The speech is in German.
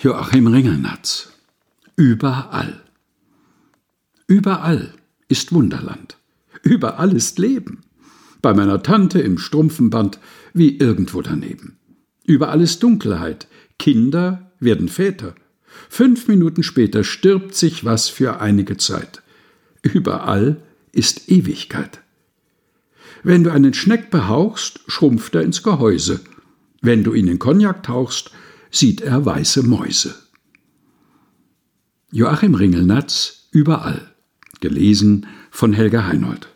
Joachim Ringelnatz. Überall. Überall ist Wunderland. Überall ist Leben. Bei meiner Tante im Strumpfenband wie irgendwo daneben. Überall ist Dunkelheit. Kinder werden Väter. Fünf Minuten später stirbt sich was für einige Zeit. Überall ist Ewigkeit. Wenn du einen Schneck behauchst, schrumpft er ins Gehäuse. Wenn du ihn in Cognac tauchst, sieht er weiße Mäuse. Joachim Ringelnatz Überall. Gelesen von Helga Heinold.